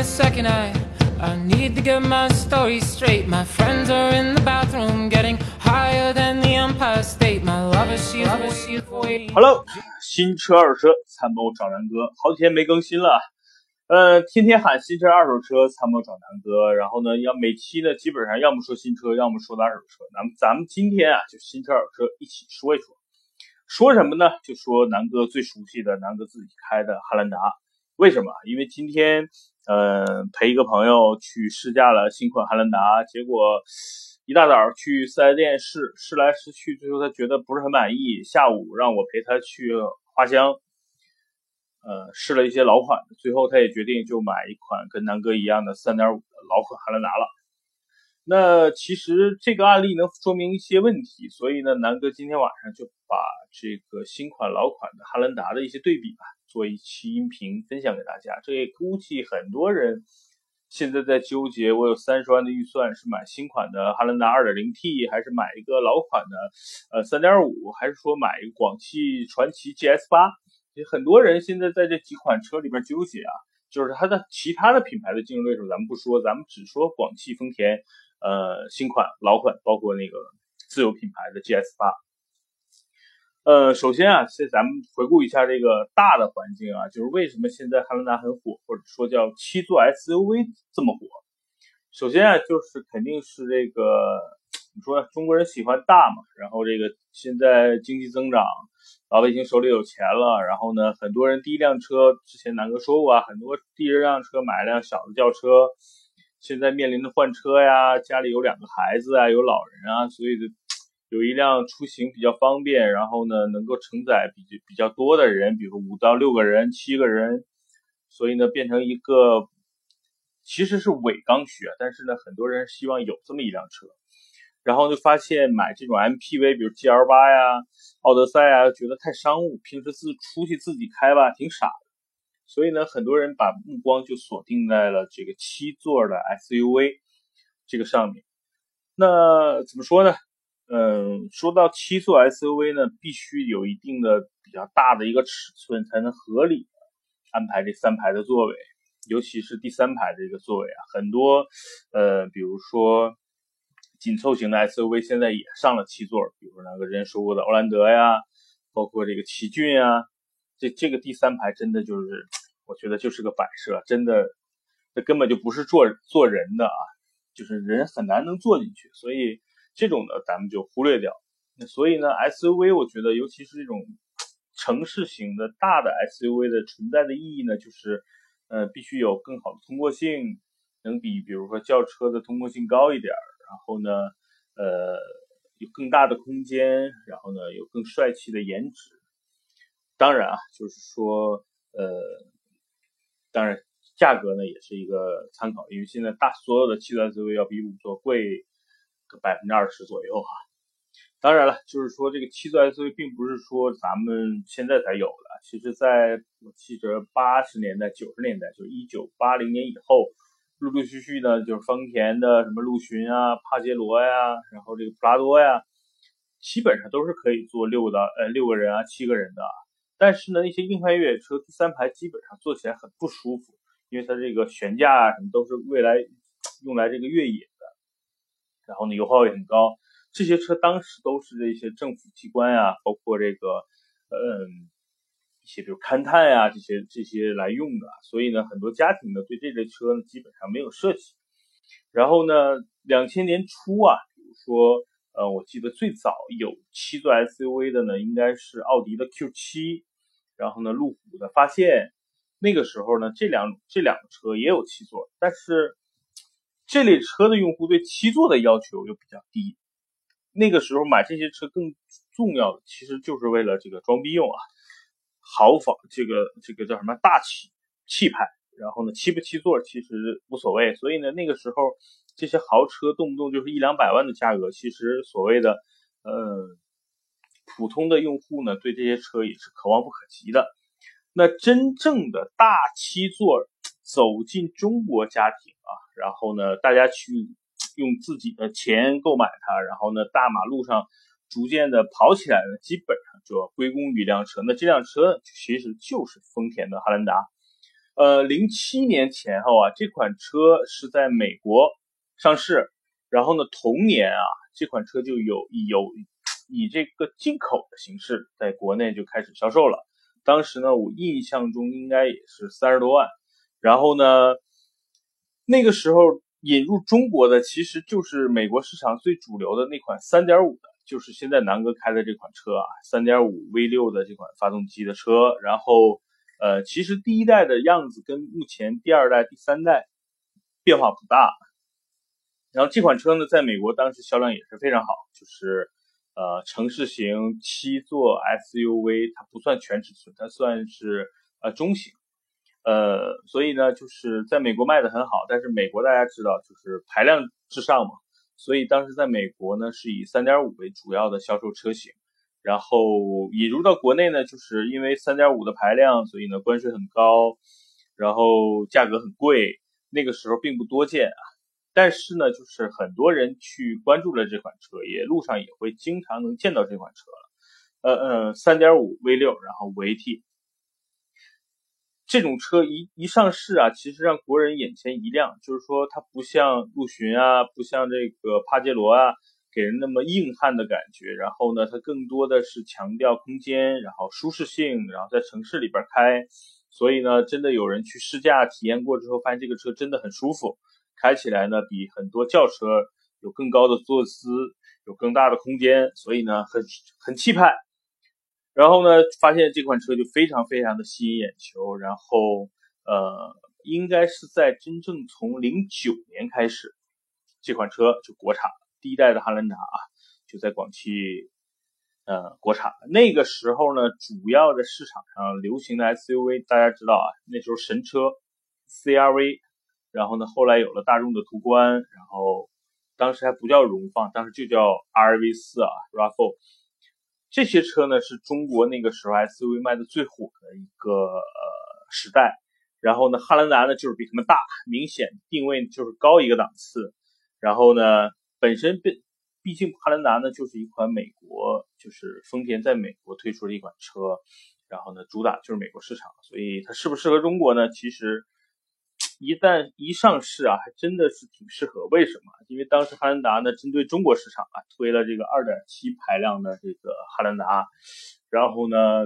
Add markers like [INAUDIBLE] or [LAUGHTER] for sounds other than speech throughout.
a second, I I need to get my story straight. My friends are in the bathroom, getting higher than the Empire State. My lover, she's she's waiting. Hello，新车二手车参谋找南哥，好几天没更新了，呃，天天喊新车二手车参谋找南哥，然后呢，要每期呢基本上要么说新车，要么说的二手车。咱们咱们今天啊，就新车二手车一起说一说，说什么呢？就说南哥最熟悉的南哥自己开的汉兰达。为什么？因为今天，呃，陪一个朋友去试驾了新款汉兰达，结果一大早去四 S 店试，试来试去，最后他觉得不是很满意。下午让我陪他去花乡，呃，试了一些老款的，最后他也决定就买一款跟南哥一样的3.5的老款汉兰达了。那其实这个案例能说明一些问题，所以呢，南哥今天晚上就把这个新款老款的汉兰达的一些对比吧。做一期音频分享给大家，这也估计很多人现在在纠结：我有三十万的预算，是买新款的汉兰达 2.0T，还是买一个老款的呃3.5，还是说买一个广汽传祺 GS8？很多人现在在这几款车里边纠结啊，就是它的其他的品牌的竞争对手咱们不说，咱们只说广汽丰田呃新款、老款，包括那个自有品牌的 GS8。呃，首先啊，先咱们回顾一下这个大的环境啊，就是为什么现在汉兰达很火，或者说叫七座 SUV 这么火。首先啊，就是肯定是这个，你说中国人喜欢大嘛，然后这个现在经济增长，老百姓手里有钱了，然后呢，很多人第一辆车，之前南哥说过啊，很多第一辆车买一辆小的轿车，现在面临着换车呀，家里有两个孩子啊，有老人啊，所以的。有一辆出行比较方便，然后呢，能够承载比比较多的人，比如五到六个人、七个人，所以呢，变成一个其实是伪刚需啊。但是呢，很多人希望有这么一辆车，然后就发现买这种 MPV，比如 GL 八呀、奥德赛啊，觉得太商务，平时自出去自己开吧，挺傻的。所以呢，很多人把目光就锁定在了这个七座的 SUV 这个上面。那怎么说呢？嗯，说到七座 SUV 呢，必须有一定的比较大的一个尺寸，才能合理安排这三排的座位，尤其是第三排的一个座位啊。很多呃，比如说紧凑型的 SUV 现在也上了七座，比如那个人说过的欧蓝德呀，包括这个奇骏啊，这这个第三排真的就是，我觉得就是个摆设，真的，这根本就不是坐坐人的啊，就是人很难能坐进去，所以。这种呢，咱们就忽略掉。那所以呢，SUV 我觉得，尤其是这种城市型的大的 SUV 的存在的意义呢，就是，呃，必须有更好的通过性，能比比如说轿车的通过性高一点然后呢，呃，有更大的空间，然后呢，有更帅气的颜值。当然啊，就是说，呃，当然价格呢也是一个参考，因为现在大所有的七座 SUV 要比五座贵。百分之二十左右哈，当然了，就是说这个七座 SUV 并不是说咱们现在才有的，其实在我记着八十年代、九十年代，就是一九八零年以后，陆陆续续呢，就是丰田的什么陆巡啊、帕杰罗呀，然后这个普拉多呀，基本上都是可以坐六到呃六个人啊、七个人的。但是呢，那些硬派越野车第三排基本上坐起来很不舒服，因为它这个悬架啊什么都是未来用来这个越野。然后呢，油耗也很高。这些车当时都是这些政府机关呀，包括这个，嗯，一些比如勘探呀这些这些来用的。所以呢，很多家庭呢对这类车呢基本上没有设计。然后呢，两千年初啊，比如说，呃，我记得最早有七座 SUV 的呢，应该是奥迪的 Q7，然后呢，路虎的发现。那个时候呢，这两这两个车也有七座，但是。这类车的用户对七座的要求又比较低，那个时候买这些车更重要的其实就是为了这个装逼用啊，豪放这个这个叫什么大气气派，然后呢七不七座其实无所谓，所以呢那个时候这些豪车动不动就是一两百万的价格，其实所谓的呃普通的用户呢对这些车也是可望不可及的，那真正的大七座走进中国家庭。啊，然后呢，大家去用自己的钱购买它，然后呢，大马路上逐渐的跑起来呢，基本上就要归功于一辆车。那这辆车其实就是丰田的汉兰达。呃，零七年前后啊，这款车是在美国上市，然后呢，同年啊，这款车就有有以这个进口的形式在国内就开始销售了。当时呢，我印象中应该也是三十多万。然后呢，那个时候引入中国的其实就是美国市场最主流的那款三点五的，就是现在南哥开的这款车啊，三点五 V 六的这款发动机的车。然后，呃，其实第一代的样子跟目前第二代、第三代变化不大。然后这款车呢，在美国当时销量也是非常好，就是呃城市型七座 SUV，它不算全尺寸，它算是呃中型。呃，所以呢，就是在美国卖的很好，但是美国大家知道，就是排量至上嘛，所以当时在美国呢，是以3.5为主要的销售车型，然后引入到国内呢，就是因为3.5的排量，所以呢关税很高，然后价格很贵，那个时候并不多见啊。但是呢，就是很多人去关注了这款车，也路上也会经常能见到这款车了。呃呃，3.5 V6，然后五 AT。这种车一一上市啊，其实让国人眼前一亮，就是说它不像陆巡啊，不像这个帕杰罗啊，给人那么硬汉的感觉。然后呢，它更多的是强调空间，然后舒适性，然后在城市里边开。所以呢，真的有人去试驾体验过之后，发现这个车真的很舒服，开起来呢比很多轿车有更高的坐姿，有更大的空间，所以呢很很气派。然后呢，发现这款车就非常非常的吸引眼球。然后，呃，应该是在真正从零九年开始，这款车就国产。第一代的汉兰达啊，就在广汽，呃，国产。那个时候呢，主要的市场上流行的 SUV，大家知道啊，那时候神车 CRV，然后呢，后来有了大众的途观，然后当时还不叫荣放，当时就叫 RV 四啊，RAV4。这些车呢是中国那个时候 SUV 卖的最火的一个呃时代，然后呢汉兰达呢就是比他们大，明显定位就是高一个档次，然后呢本身毕毕竟汉兰达呢就是一款美国就是丰田在美国推出的一款车，然后呢主打就是美国市场，所以它适不适合中国呢？其实。一旦一上市啊，还真的是挺适合。为什么？因为当时汉兰达呢，针对中国市场啊，推了这个2.7排量的这个汉兰达，然后呢，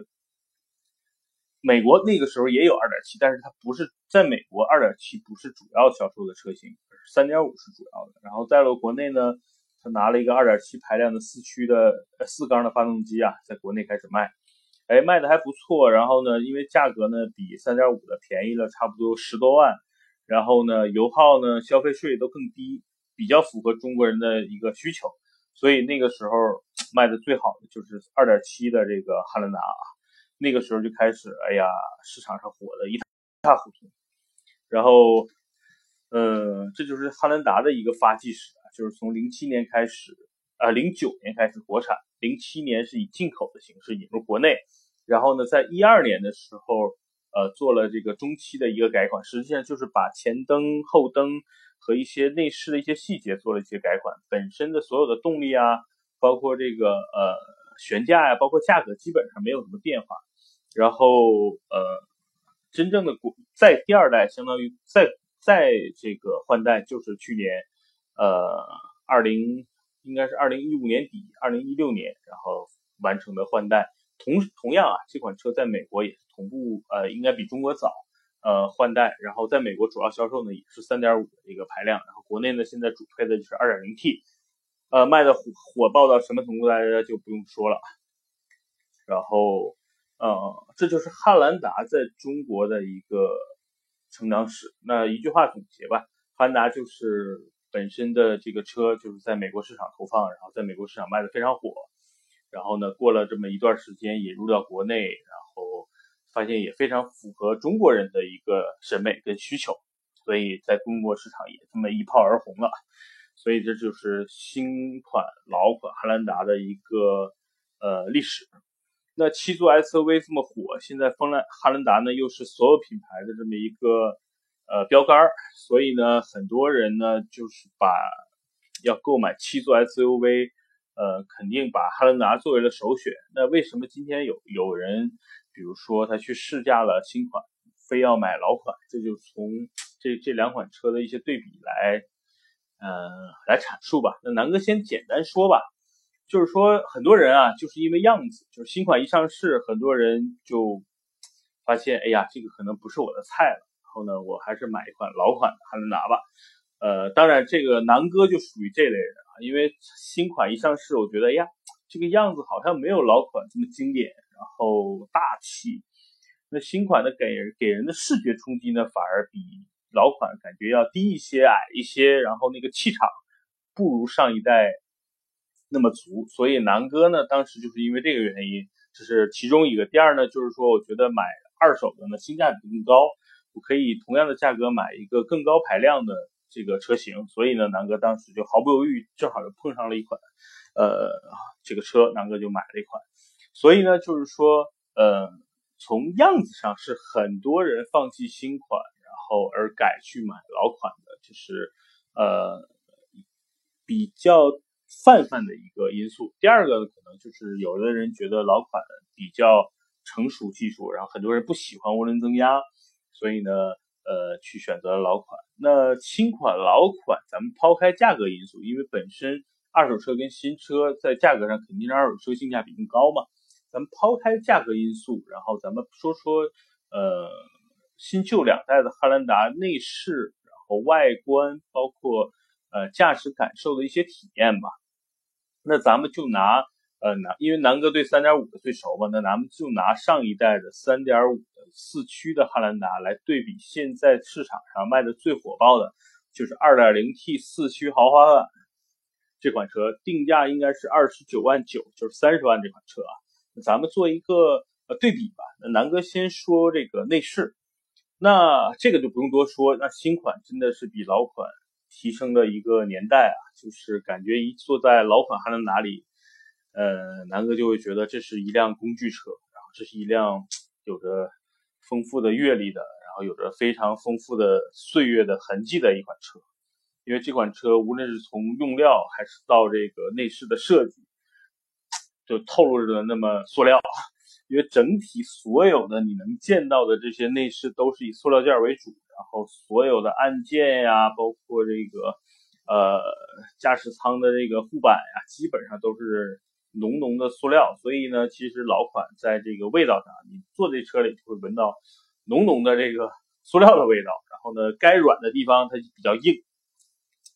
美国那个时候也有2.7，但是它不是在美国2.7不是主要销售的车型，3.5是主要的。然后在了国内呢，他拿了一个2.7排量的四驱的四缸的发动机啊，在国内开始卖，哎，卖的还不错。然后呢，因为价格呢比3.5的便宜了差不多十多万。然后呢，油耗呢，消费税都更低，比较符合中国人的一个需求，所以那个时候卖的最好的就是二点七的这个汉兰达啊，那个时候就开始，哎呀，市场上火的一塌糊涂。然后，呃，这就是汉兰达的一个发迹史，就是从零七年开始，啊，零九年开始国产，零七年是以进口的形式引入国内，然后呢，在一二年的时候。呃，做了这个中期的一个改款，实际上就是把前灯、后灯和一些内饰的一些细节做了一些改款，本身的所有的动力啊，包括这个呃悬架呀，包括价格基本上没有什么变化。然后呃，真正的国在第二代，相当于在在这个换代，就是去年呃二零应该是二零一五年底、二零一六年，然后完成的换代。同同样啊，这款车在美国也同步，呃，应该比中国早，呃，换代。然后在美国主要销售呢也是3.5的一个排量，然后国内呢现在主推的就是 2.0T，呃，卖的火火爆到什么程度大家就不用说了。然后，呃，这就是汉兰达在中国的一个成长史。那一句话总结吧，汉兰达就是本身的这个车就是在美国市场投放，然后在美国市场卖的非常火。然后呢，过了这么一段时间，引入到国内，然后发现也非常符合中国人的一个审美跟需求，所以在中国市场也这么一炮而红了。所以这就是新款老款汉兰达的一个呃历史。那七座 SUV 这么火，现在锋兰汉兰达呢又是所有品牌的这么一个呃标杆儿，所以呢很多人呢就是把要购买七座 SUV。呃，肯定把汉兰达作为了首选。那为什么今天有有人，比如说他去试驾了新款非要买老款？这就从这这两款车的一些对比来，呃，来阐述吧。那南哥先简单说吧，就是说很多人啊，就是因为样子，就是新款一上市，很多人就发现，哎呀，这个可能不是我的菜了。然后呢，我还是买一款老款的汉兰达吧。呃，当然这个南哥就属于这类人啊，因为新款一上市，我觉得，哎呀，这个样子好像没有老款这么经典，然后大气。那新款的给人给人的视觉冲击呢，反而比老款感觉要低一些、矮一些，然后那个气场不如上一代那么足。所以南哥呢，当时就是因为这个原因，这是其中一个。第二呢，就是说我觉得买二手的呢，性价比更高，我可以同样的价格买一个更高排量的这个车型。所以呢，南哥当时就毫不犹豫，正好就碰上了一款，呃，这个车，南哥就买了一款。所以呢，就是说，呃。从样子上是很多人放弃新款，然后而改去买老款的，就是呃比较泛泛的一个因素。第二个可能就是有的人觉得老款比较成熟技术，然后很多人不喜欢涡轮增压，所以呢呃去选择老款。那新款老款，咱们抛开价格因素，因为本身二手车跟新车在价格上肯定是二手车性价比更高嘛。咱们抛开价格因素，然后咱们说说，呃，新旧两代的汉兰达内饰，然后外观，包括呃驾驶感受的一些体验吧。那咱们就拿呃南，因为南哥对三点五的最熟嘛，那咱们就拿上一代的三点五的四驱的汉兰达来对比现在市场上卖的最火爆的，就是二点零 T 四驱豪华版这款车，定价应该是二十九万九，就是三十万这款车啊。咱们做一个呃对比吧。那南哥先说这个内饰，那这个就不用多说。那新款真的是比老款提升的一个年代啊，就是感觉一坐在老款汉兰达里，呃，南哥就会觉得这是一辆工具车，然后这是一辆有着丰富的阅历的，然后有着非常丰富的岁月的痕迹的一款车。因为这款车无论是从用料还是到这个内饰的设计。就透露着那么塑料，[LAUGHS] 因为整体所有的你能见到的这些内饰都是以塑料件为主，然后所有的按键呀，包括这个呃驾驶舱的这个护板呀，基本上都是浓浓的塑料。所以呢，其实老款在这个味道上，你坐这车里就会闻到浓浓的这个塑料的味道。然后呢，该软的地方它比较硬，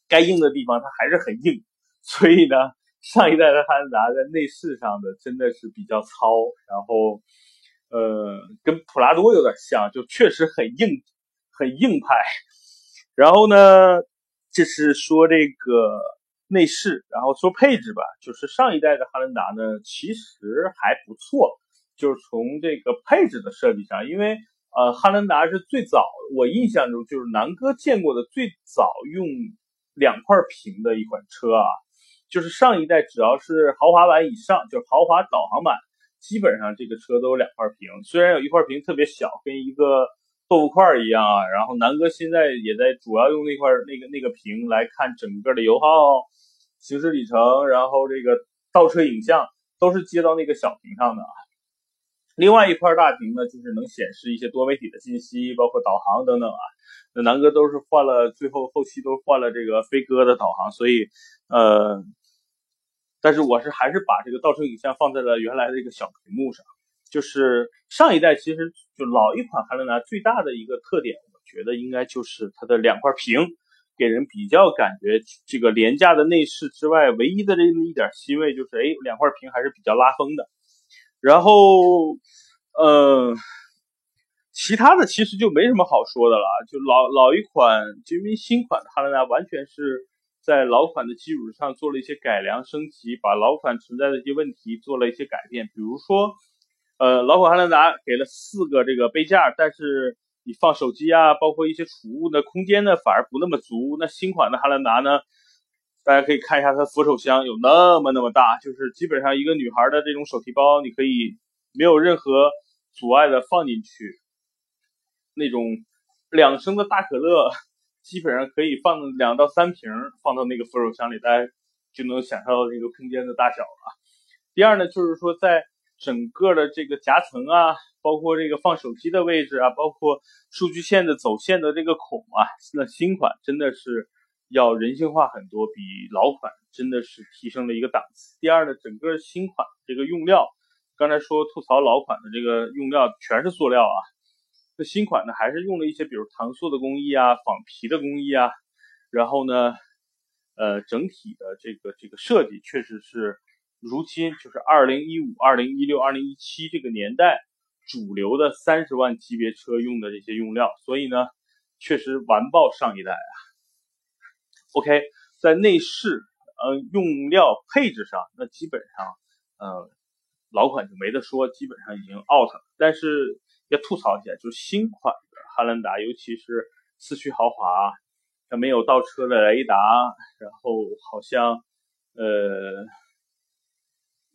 该硬的地方它还是很硬。所以呢。[LAUGHS] 上一代的汉兰达在内饰上的真的是比较糙，然后，呃，跟普拉多有点像，就确实很硬，很硬派。然后呢，这是说这个内饰，然后说配置吧，就是上一代的汉兰达呢，其实还不错，就是从这个配置的设计上，因为呃，汉兰达是最早，我印象中就是南哥见过的最早用两块屏的一款车啊。就是上一代只要是豪华版以上，就是豪华导航版，基本上这个车都有两块屏。虽然有一块屏特别小，跟一个豆腐块一样啊。然后南哥现在也在主要用那块那个那个屏来看整个的油耗、行驶里程，然后这个倒车影像都是接到那个小屏上的啊。另外一块大屏呢，就是能显示一些多媒体的信息，包括导航等等啊。那南哥都是换了，最后后期都换了这个飞鸽的导航，所以呃。但是我是还是把这个倒车影像放在了原来的这个小屏幕上，就是上一代其实就老一款汉兰达最大的一个特点，我觉得应该就是它的两块屏，给人比较感觉这个廉价的内饰之外，唯一的这么一点欣慰就是，哎，两块屏还是比较拉风的。然后，呃，其他的其实就没什么好说的了，就老老一款，因为新款的汉兰达完全是。在老款的基础上做了一些改良升级，把老款存在的一些问题做了一些改变。比如说，呃，老款汉兰达给了四个这个杯架，但是你放手机啊，包括一些储物的空间呢，反而不那么足。那新款的汉兰达呢，大家可以看一下它扶手箱有那么那么大，就是基本上一个女孩的这种手提包，你可以没有任何阻碍的放进去，那种两升的大可乐。基本上可以放两到三瓶放到那个扶手箱里，大家就能想象到这个空间的大小了。第二呢，就是说在整个的这个夹层啊，包括这个放手机的位置啊，包括数据线的走线的这个孔啊，那新款真的是要人性化很多，比老款真的是提升了一个档次。第二呢，整个新款这个用料，刚才说吐槽老款的这个用料全是塑料啊，那新款呢还是用了一些比如搪塑的工艺啊、仿皮的工艺啊，然后呢，呃，整体的这个这个设计确实是。如今就是二零一五、二零一六、二零一七这个年代主流的三十万级别车用的这些用料，所以呢，确实完爆上一代啊。OK，在内饰、呃用料配置上，那基本上，呃老款就没得说，基本上已经 out 了。但是要吐槽一下，就是新款的汉兰达，尤其是四驱豪华，它没有倒车的雷达，然后好像，呃。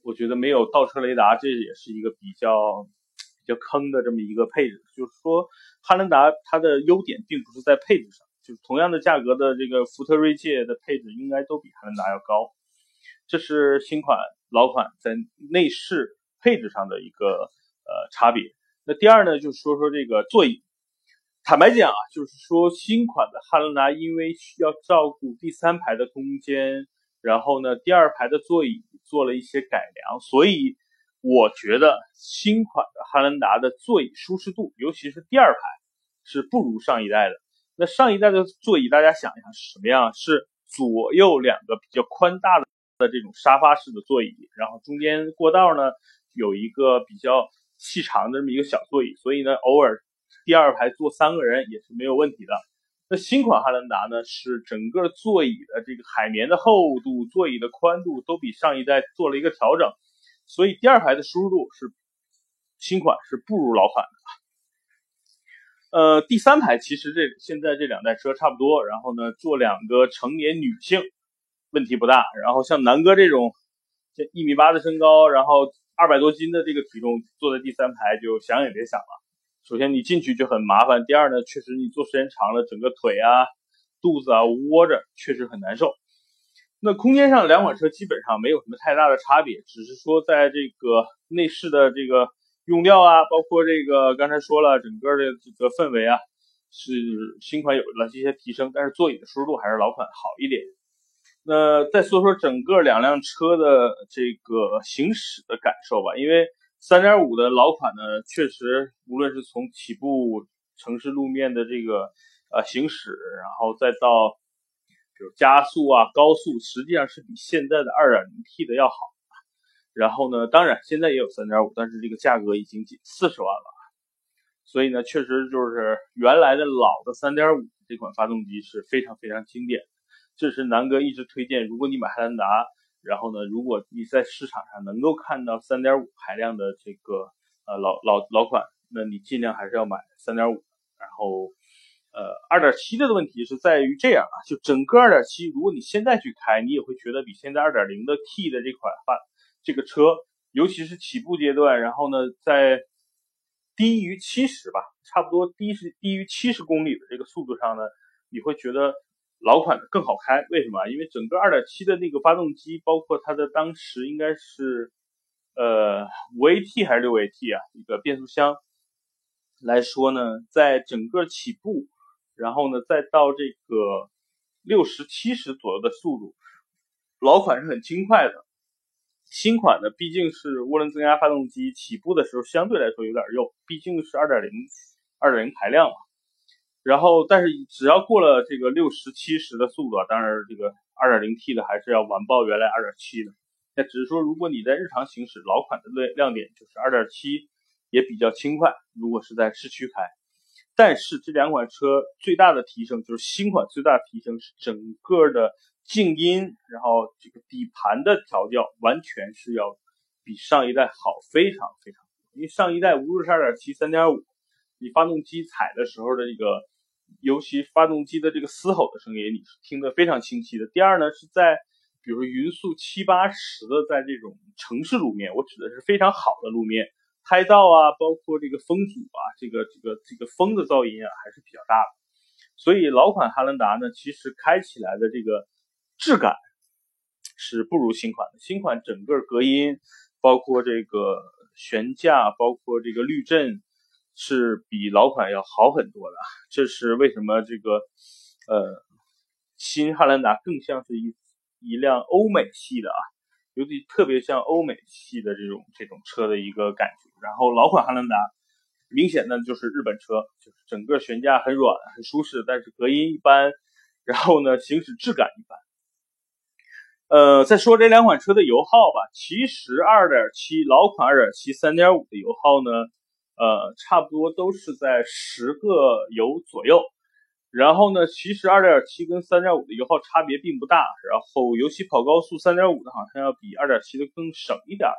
我觉得没有倒车雷达，这也是一个比较比较坑的这么一个配置。就是说，汉兰达它的优点并不是在配置上，就是同样的价格的这个福特锐界的配置应该都比汉兰达要高。这是新款老款在内饰配置上的一个呃差别。那第二呢，就是说说这个座椅。坦白讲啊，就是说新款的汉兰达因为需要照顾第三排的空间。然后呢，第二排的座椅做了一些改良，所以我觉得新款的汉兰达的座椅舒适度，尤其是第二排是不如上一代的。那上一代的座椅，大家想一想是什么样？是左右两个比较宽大的的这种沙发式的座椅，然后中间过道呢有一个比较细长的这么一个小座椅，所以呢，偶尔第二排坐三个人也是没有问题的。那新款汉兰达呢，是整个座椅的这个海绵的厚度、座椅的宽度都比上一代做了一个调整，所以第二排的舒适度是新款是不如老款的。呃，第三排其实这现在这两代车差不多，然后呢，坐两个成年女性问题不大。然后像南哥这种这一米八的身高，然后二百多斤的这个体重，坐在第三排就想也别想了。首先你进去就很麻烦，第二呢，确实你坐时间长了，整个腿啊、肚子啊窝着，确实很难受。那空间上两款车基本上没有什么太大的差别，只是说在这个内饰的这个用料啊，包括这个刚才说了，整个的这个氛围啊，是新款有了这些提升，但是座椅的舒适度还是老款好一点。那再说说整个两辆车的这个行驶的感受吧，因为。三点五的老款呢，确实无论是从起步城市路面的这个呃行驶，然后再到比如加速啊、高速，实际上是比现在的二点零 T 的要好。然后呢，当然现在也有三点五，但是这个价格已经近四十万了。所以呢，确实就是原来的老的三点五这款发动机是非常非常经典。这是南哥一直推荐，如果你买汉兰达。然后呢，如果你在市场上能够看到三点五排量的这个呃老老老款，那你尽量还是要买三点五。然后，呃，二点七的问题是在于这样啊，就整个二点七，如果你现在去开，你也会觉得比现在二点零的 T 的这款发这个车，尤其是起步阶段，然后呢，在低于七十吧，差不多低是低于七十公里的这个速度上呢，你会觉得。老款的更好开，为什么？因为整个2.7的那个发动机，包括它的当时应该是，呃，5AT 还是 6AT 啊？一个变速箱来说呢，在整个起步，然后呢，再到这个六十七十左右的速度，老款是很轻快的。新款的毕竟是涡轮增压发动机，起步的时候相对来说有点肉，毕竟是2.0 2.0排量嘛。然后，但是只要过了这个六十七十的速度啊，当然这个二点零 T 的还是要完爆原来二点七的。那只是说，如果你在日常行驶，老款的亮亮点就是二点七也比较轻快。如果是在市区开，但是这两款车最大的提升就是新款最大的提升是整个的静音，然后这个底盘的调教完全是要比上一代好非常非常多。因为上一代无论是二点七、三点五，你发动机踩的时候的这个。尤其发动机的这个嘶吼的声音，你是听得非常清晰的。第二呢，是在比如匀速七八十的，在这种城市路面，我指的是非常好的路面，胎噪啊，包括这个风阻啊，这个这个这个风的噪音啊，还是比较大的。所以老款汉兰达呢，其实开起来的这个质感是不如新款的。新款整个隔音，包括这个悬架，包括这个滤震，是比老款要好很多的。这是为什么？这个呃，新汉兰达更像是一一辆欧美系的啊，尤其特别像欧美系的这种这种车的一个感觉。然后老款汉兰达明显的就是日本车，就是整个悬架很软很舒适，但是隔音一般，然后呢行驶质感一般。呃，再说这两款车的油耗吧，其实2.7老款2.7、3.5的油耗呢，呃，差不多都是在十个油左右。然后呢，其实2.7跟3.5的油耗差别并不大，然后尤其跑高速，3.5的好像要比2.7的更省一点，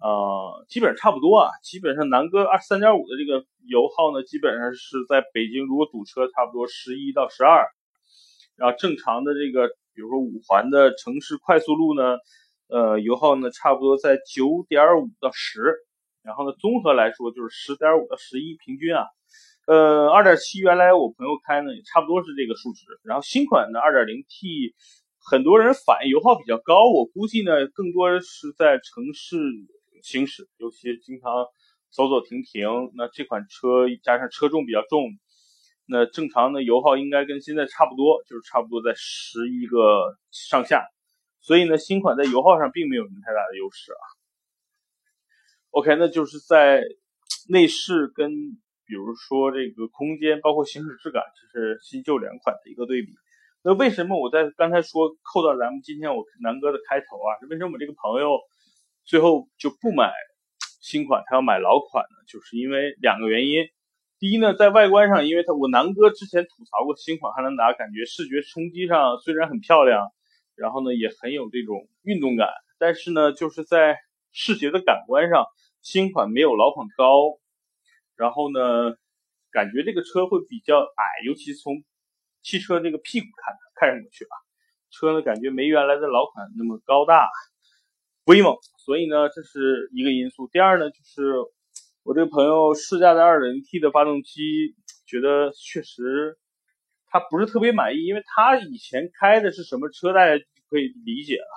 呃，基本上差不多啊。基本上南哥二3.5的这个油耗呢，基本上是在北京如果堵车，差不多11到12，然后正常的这个。比如说五环的城市快速路呢，呃，油耗呢差不多在九点五到十，然后呢综合来说就是十点五到十一平均啊，呃，二点七原来我朋友开呢也差不多是这个数值，然后新款的二点零 T，很多人反映油耗比较高，我估计呢更多是在城市行驶，尤其经常走走停停，那这款车加上车重比较重。那正常的油耗应该跟现在差不多，就是差不多在十一个上下，所以呢，新款在油耗上并没有什么太大的优势啊。OK，那就是在内饰跟比如说这个空间，包括行驶质感，这是新旧两款的一个对比。那为什么我在刚才说扣到咱们今天我南哥的开头啊？为什么我这个朋友最后就不买新款，他要买老款呢？就是因为两个原因。第一呢，在外观上，因为他我南哥之前吐槽过新款汉兰达，感觉视觉冲击上虽然很漂亮，然后呢也很有这种运动感，但是呢就是在视觉的感官上，新款没有老款高，然后呢感觉这个车会比较矮，尤其从汽车这个屁股看看上去啊，车呢感觉没原来的老款那么高大威猛，所以呢这是一个因素。第二呢就是。我这个朋友试驾的 2.0T 的发动机，觉得确实他不是特别满意，因为他以前开的是什么车，大家可以理解了。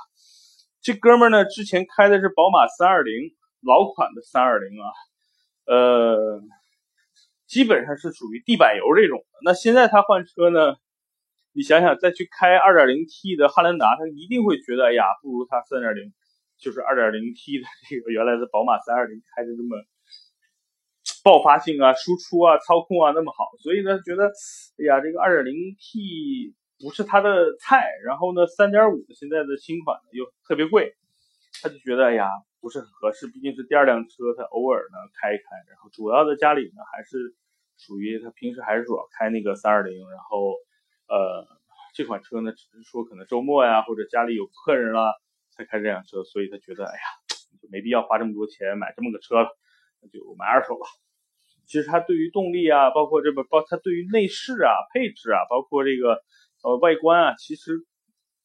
这哥们儿呢，之前开的是宝马320，老款的320啊，呃，基本上是属于地板油这种。那现在他换车呢，你想想再去开 2.0T 的汉兰达，他一定会觉得，哎呀，不如他3.0，就是 2.0T 的这个原来的宝马320开的这么。爆发性啊，输出啊，操控啊那么好，所以呢觉得，哎呀，这个 2.0T 不是他的菜。然后呢，3.5现在的新款又特别贵，他就觉得哎呀不是很合适。毕竟是第二辆车，他偶尔呢开一开，然后主要的家里呢还是属于他平时还是主要开那个320。然后呃这款车呢只是说可能周末呀或者家里有客人了才开这辆车，所以他觉得哎呀就没必要花这么多钱买这么个车了，那就买二手吧。其实它对于动力啊，包括这个包，它对于内饰啊、配置啊，包括这个呃外观啊，其实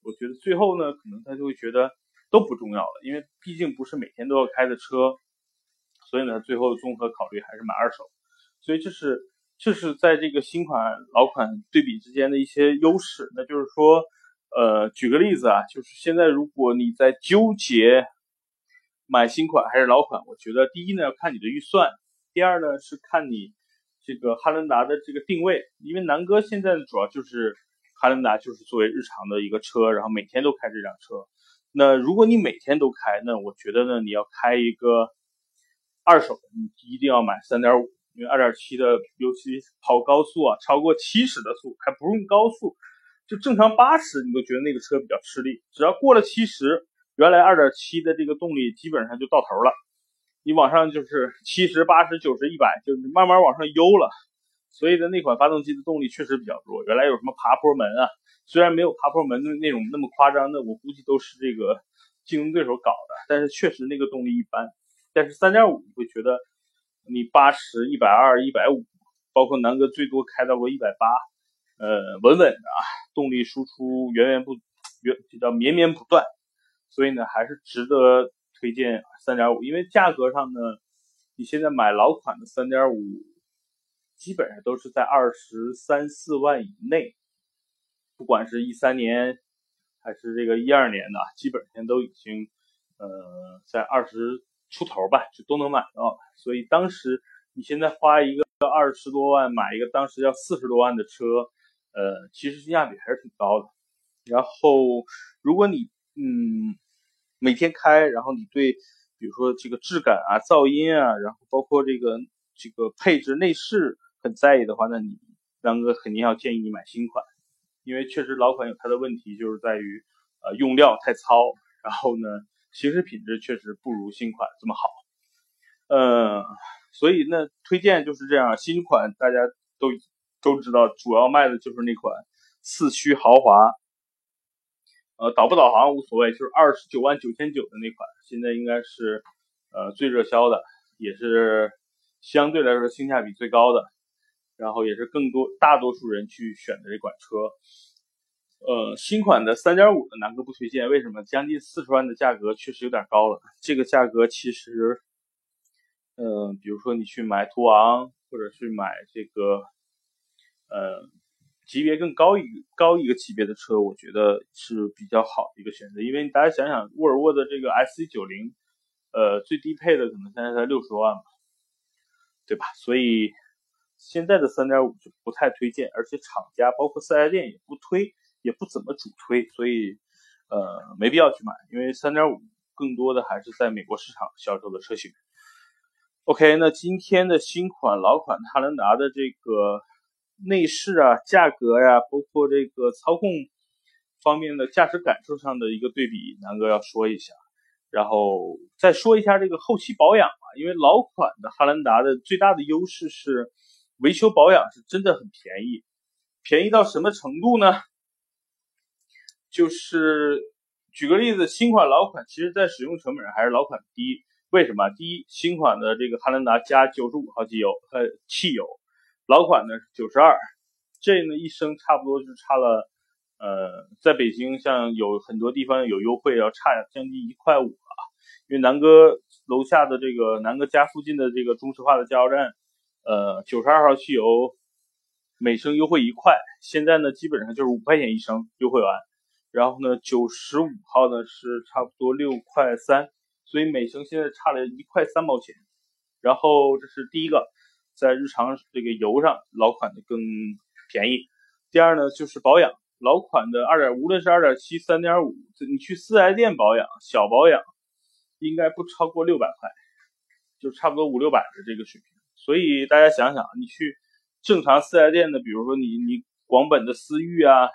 我觉得最后呢，可能他就会觉得都不重要了，因为毕竟不是每天都要开的车，所以呢，最后综合考虑还是买二手。所以这是这是在这个新款老款对比之间的一些优势。那就是说，呃，举个例子啊，就是现在如果你在纠结买新款还是老款，我觉得第一呢要看你的预算。第二呢是看你这个汉兰达的这个定位，因为南哥现在主要就是汉兰达就是作为日常的一个车，然后每天都开这辆车。那如果你每天都开，那我觉得呢你要开一个二手的，你一定要买三点五，因为二点七的尤其跑高速啊，超过七十的速还不用高速，就正常八十你都觉得那个车比较吃力，只要过了七十，原来二点七的这个动力基本上就到头了。你往上就是七十八十九十一百，就慢慢往上悠了。所以呢那款发动机的动力确实比较弱。原来有什么爬坡门啊，虽然没有爬坡门的那种那么夸张的，我估计都是这个 [LAUGHS] 竞争对手搞的。但是确实那个动力一般。但是三点五你会觉得你八十一百二一百五，包括南哥最多开到过一百八，呃，稳稳的啊，动力输出源源不源，比较绵绵不断。所以呢，还是值得。推荐三点五，因为价格上呢，你现在买老款的三点五，基本上都是在二十三四万以内，不管是一三年还是这个一二年的，基本上都已经呃在二十出头吧，就都能买到。所以当时你现在花一个二十多万买一个当时要四十多万的车，呃，其实性价比还是挺高的。然后如果你嗯每天开，然后你对比如说这个质感啊、噪音啊，然后包括这个这个配置内饰很在意的话，那你张哥肯定要建议你买新款，因为确实老款有它的问题，就是在于呃用料太糙，然后呢行驶品质确实不如新款这么好。呃，所以那推荐就是这样，新款大家都都知道，主要卖的就是那款四驱豪华。呃，导不导航无所谓，就是二十九万九千九的那款，现在应该是呃最热销的，也是相对来说性价比最高的，然后也是更多大多数人去选的这款车。呃，新款的三点五的南哥不推荐，为什么？将近四十万的价格确实有点高了。这个价格其实，嗯，比如说你去买途昂，或者去买这个，呃。级别更高一高一个级别的车，我觉得是比较好的一个选择，因为大家想想，沃尔沃的这个 S C 九零，呃，最低配的可能现在才六十万吧，对吧？所以现在的三点五就不太推荐，而且厂家包括四 S 店也不推，也不怎么主推，所以呃没必要去买，因为三点五更多的还是在美国市场销售的车型。OK，那今天的新款、老款汉兰达的这个。内饰啊，价格呀，包括这个操控方面的驾驶感受上的一个对比，南哥要说一下，然后再说一下这个后期保养吧。因为老款的汉兰达的最大的优势是维修保养是真的很便宜，便宜到什么程度呢？就是举个例子，新款老款其实在使用成本上还是老款低。为什么？第一，新款的这个汉兰达加九十五号机油，呃，汽油。老款呢是九十二，这呢一升差不多是差了，呃，在北京像有很多地方有优惠，要差将近一块五了。因为南哥楼下的这个南哥家附近的这个中石化的加油站，呃，九十二号汽油每升优惠一块，现在呢基本上就是五块钱一升优惠完，然后呢九十五号呢是差不多六块三，所以每升现在差了一块三毛钱。然后这是第一个。在日常这个油上，老款的更便宜。第二呢，就是保养，老款的二点，无论是二点七、三点五，你去四 S 店保养，小保养应该不超过六百块，就差不多五六百的这个水平。所以大家想想，你去正常四 S 店的，比如说你你广本的思域啊，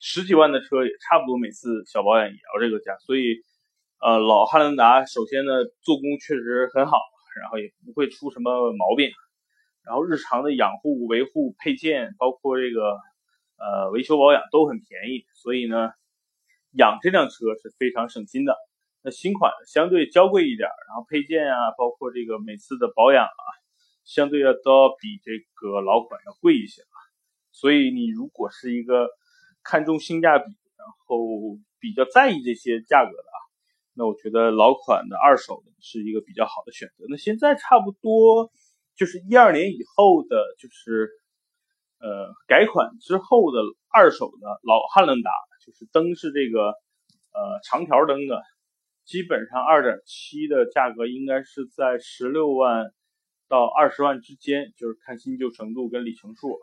十几万的车也差不多每次小保养也要这个价。所以，呃，老汉兰达首先呢，做工确实很好。然后也不会出什么毛病，然后日常的养护、维护、配件，包括这个呃维修保养都很便宜，所以呢，养这辆车是非常省心的。新款相对娇贵一点，然后配件啊，包括这个每次的保养啊，相对要都要比这个老款要贵一些啊。所以你如果是一个看重性价比，然后比较在意这些价格的啊。那我觉得老款的二手的是一个比较好的选择。那现在差不多就是一二年以后的，就是呃改款之后的二手的老汉兰达，就是灯是这个呃长条灯的，基本上二点七的价格应该是在十六万到二十万之间，就是看新旧程度跟里程数了。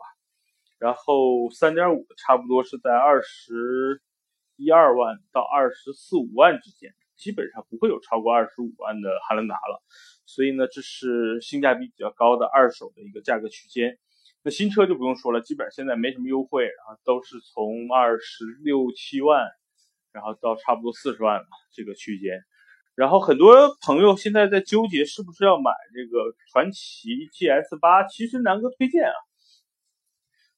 然后三点五差不多是在二十一二万到二十四五万之间。基本上不会有超过二十五万的汉兰达了，所以呢，这是性价比比较高的二手的一个价格区间。那新车就不用说了，基本上现在没什么优惠，然后都是从二十六七万，然后到差不多四十万这个区间。然后很多朋友现在在纠结是不是要买这个传奇 GS 八，其实南哥推荐啊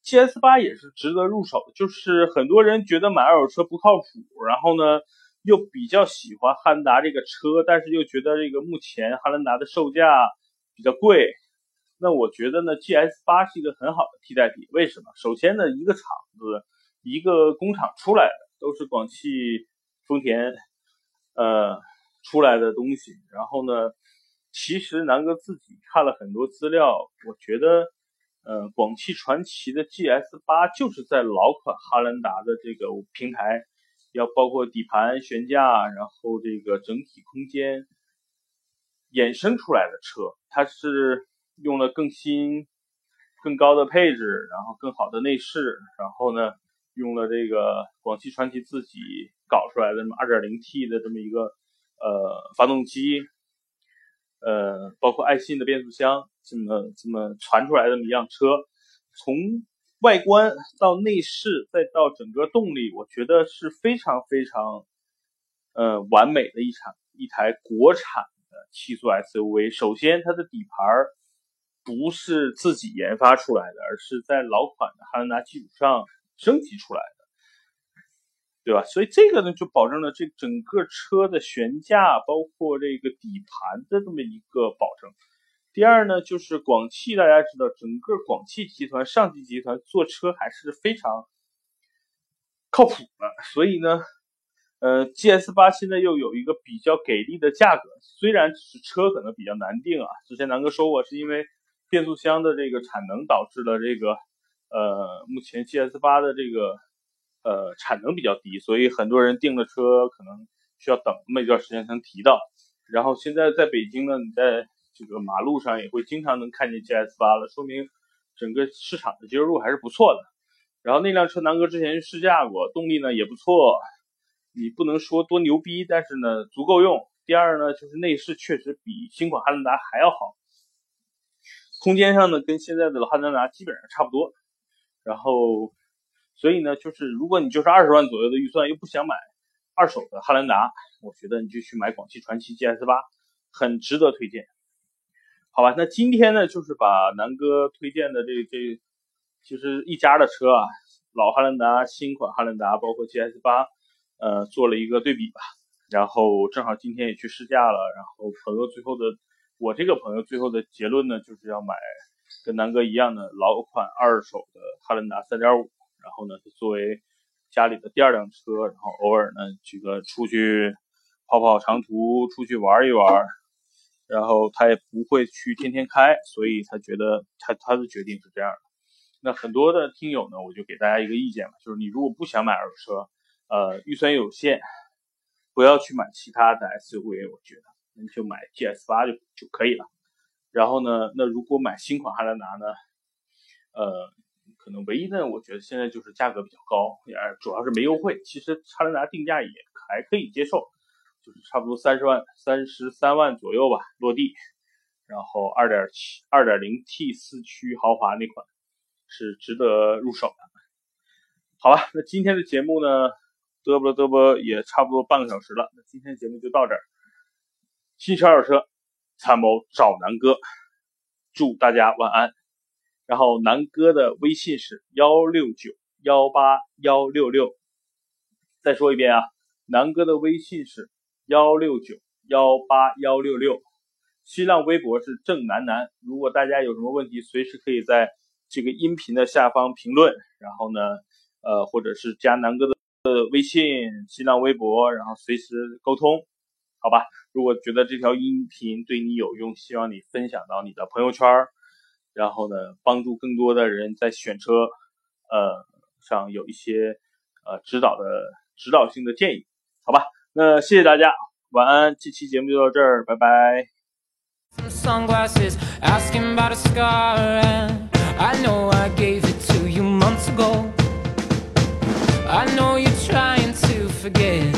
，GS 八也是值得入手。就是很多人觉得买二手车不靠谱，然后呢。又比较喜欢汉兰达这个车，但是又觉得这个目前汉兰达的售价比较贵。那我觉得呢，GS 八是一个很好的替代品。为什么？首先呢，一个厂子、一个工厂出来的都是广汽丰田呃出来的东西。然后呢，其实南哥自己看了很多资料，我觉得呃，广汽传祺的 GS 八就是在老款汉兰达的这个平台。要包括底盘、悬架，然后这个整体空间衍生出来的车，它是用了更新、更高的配置，然后更好的内饰，然后呢，用了这个广汽传祺自己搞出来的这么 2.0T 的这么一个呃发动机，呃，包括爱信的变速箱，这么这么传出来的这么一辆车，从外观到内饰，再到整个动力，我觉得是非常非常，呃，完美的一场一台国产的七速 SUV。首先，它的底盘不是自己研发出来的，而是在老款的汉兰达基础上升级出来的，对吧？所以这个呢，就保证了这整个车的悬架，包括这个底盘的这么一个保证。第二呢，就是广汽，大家知道，整个广汽集团、上汽集团做车还是非常靠谱的。所以呢，呃，GS 八现在又有一个比较给力的价格，虽然只是车可能比较难定啊。之前南哥说过，是因为变速箱的这个产能导致了这个，呃，目前 GS 八的这个呃产能比较低，所以很多人订的车可能需要等那么一段时间才能提到。然后现在在北京呢，你在这个马路上也会经常能看见 GS 八了，说明整个市场的接受度还是不错的。然后那辆车南哥之前试驾过，动力呢也不错，你不能说多牛逼，但是呢足够用。第二呢就是内饰确实比新款汉兰达还要好，空间上呢跟现在的汉兰达基本上差不多。然后所以呢就是如果你就是二十万左右的预算又不想买二手的汉兰达，我觉得你就去买广汽传祺 GS 八，很值得推荐。好吧，那今天呢，就是把南哥推荐的这这，其实一家的车啊，老汉兰达、新款汉兰达，包括 GS 八，呃，做了一个对比吧。然后正好今天也去试驾了，然后朋友最后的，我这个朋友最后的结论呢，就是要买跟南哥一样的老款二手的汉兰达3.5，然后呢，作为家里的第二辆车，然后偶尔呢，这个出去跑跑长途，出去玩一玩。然后他也不会去天天开，所以他觉得他他的决定是这样的。那很多的听友呢，我就给大家一个意见吧，就是你如果不想买二手车，呃，预算有限，不要去买其他的 SUV，我觉得你就买 GS 八就就可以了。然后呢，那如果买新款汉兰达呢，呃，可能唯一的我觉得现在就是价格比较高，也主要是没优惠。其实汉兰达定价也还可以接受。就是差不多三十万、三十三万左右吧，落地。然后二点七、二点零 T 四驱豪华那款是值得入手的。好吧，那今天的节目呢，嘚啵嘚啵也差不多半个小时了。那今天节目就到这儿。新车二手车参谋找南哥，祝大家晚安。然后南哥的微信是幺六九幺八幺六六。再说一遍啊，南哥的微信是。幺六九幺八幺六六，新浪微博是郑楠楠。如果大家有什么问题，随时可以在这个音频的下方评论，然后呢，呃，或者是加南哥的微信、新浪微博，然后随时沟通，好吧？如果觉得这条音频对你有用，希望你分享到你的朋友圈，然后呢，帮助更多的人在选车，呃，上有一些呃指导的指导性的建议，好吧？那谢谢大家，晚安。这期节目就到这儿，拜拜。Sunglasses asking 'bout a scar, and I know I gave it to you months ago. I know you're trying to forget.